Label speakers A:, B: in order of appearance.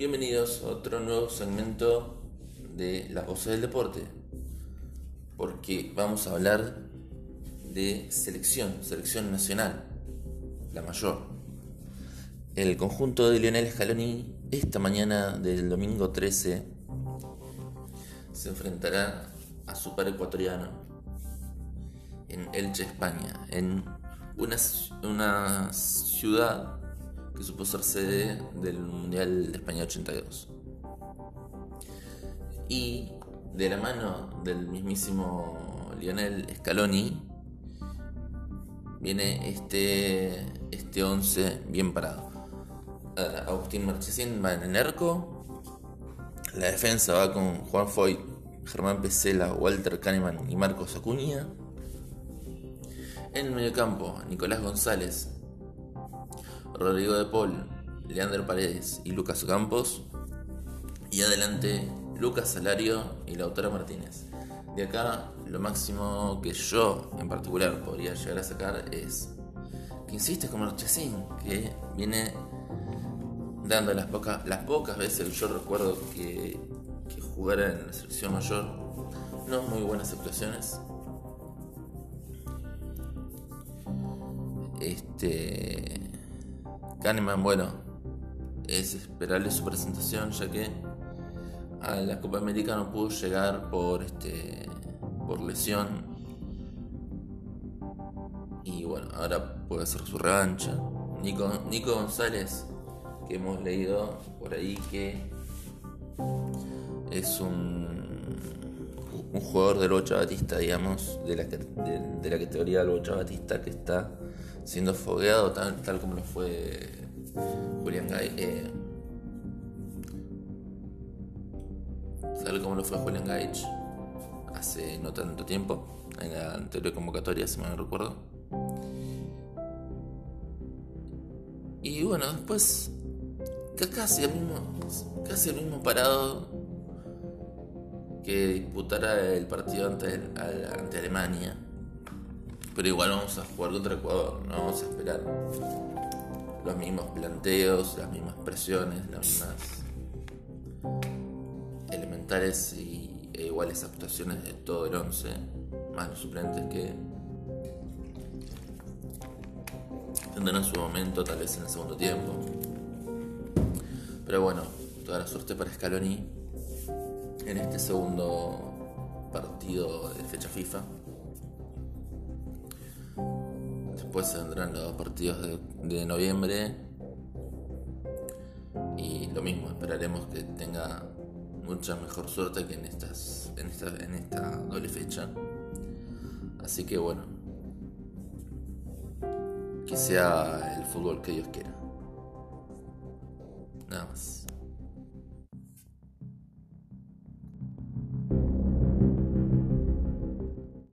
A: Bienvenidos a otro nuevo segmento de La Voces del Deporte, porque vamos a hablar de selección, selección nacional, la mayor. El conjunto de Lionel Scaloni esta mañana del domingo 13 se enfrentará a su par ecuatoriano en Elche, España, en una ciudad que supo ser sede del Mundial de España 82. Y de la mano del mismísimo Lionel Scaloni viene este, este 11 bien parado. Agustín Marchesín va en el arco. La defensa va con Juan Foy, Germán Pesela, Walter Kahneman y Marcos Acuña. En el mediocampo, Nicolás González, Rodrigo de Paul, Leandro Paredes y Lucas Campos. Y adelante, Lucas Salario y Lautaro Martínez. De acá, lo máximo que yo en particular podría llegar a sacar es que insiste con Marchesín, que viene dando las, pocas las pocas veces que yo recuerdo que, que jugara en la selección mayor, no muy buenas actuaciones. Este. Kahneman, bueno, es esperable su presentación, ya que a la Copa América no pudo llegar por este por lesión. Y bueno, ahora puede hacer su revancha. Nico, Nico González, que hemos leído por ahí que es un, un jugador del Bocha Batista, digamos, de la, de, la categoría del Bocha Batista que está siendo fogueado tal, tal como lo fue Julián Gay. Eh, tal como lo fue Julián Gaich hace no tanto tiempo, en la anterior convocatoria, si me recuerdo. Y bueno, después casi el mismo, casi el mismo parado que disputara el partido ante, ante Alemania. Pero igual vamos a jugar contra Ecuador, no vamos a esperar los mismos planteos, las mismas presiones, las mismas elementales y e iguales actuaciones de todo el 11, más los suplentes que tendrán su momento tal vez en el segundo tiempo. Pero bueno, toda la suerte para Scaloni en este segundo partido de fecha FIFA. Después se vendrán los partidos de, noviembre. Y lo mismo, esperaremos que tenga mucha mejor suerte que en, estas, en, esta, en esta doble fecha. Así que bueno, que sea el fútbol que Dios quiera. Nada más.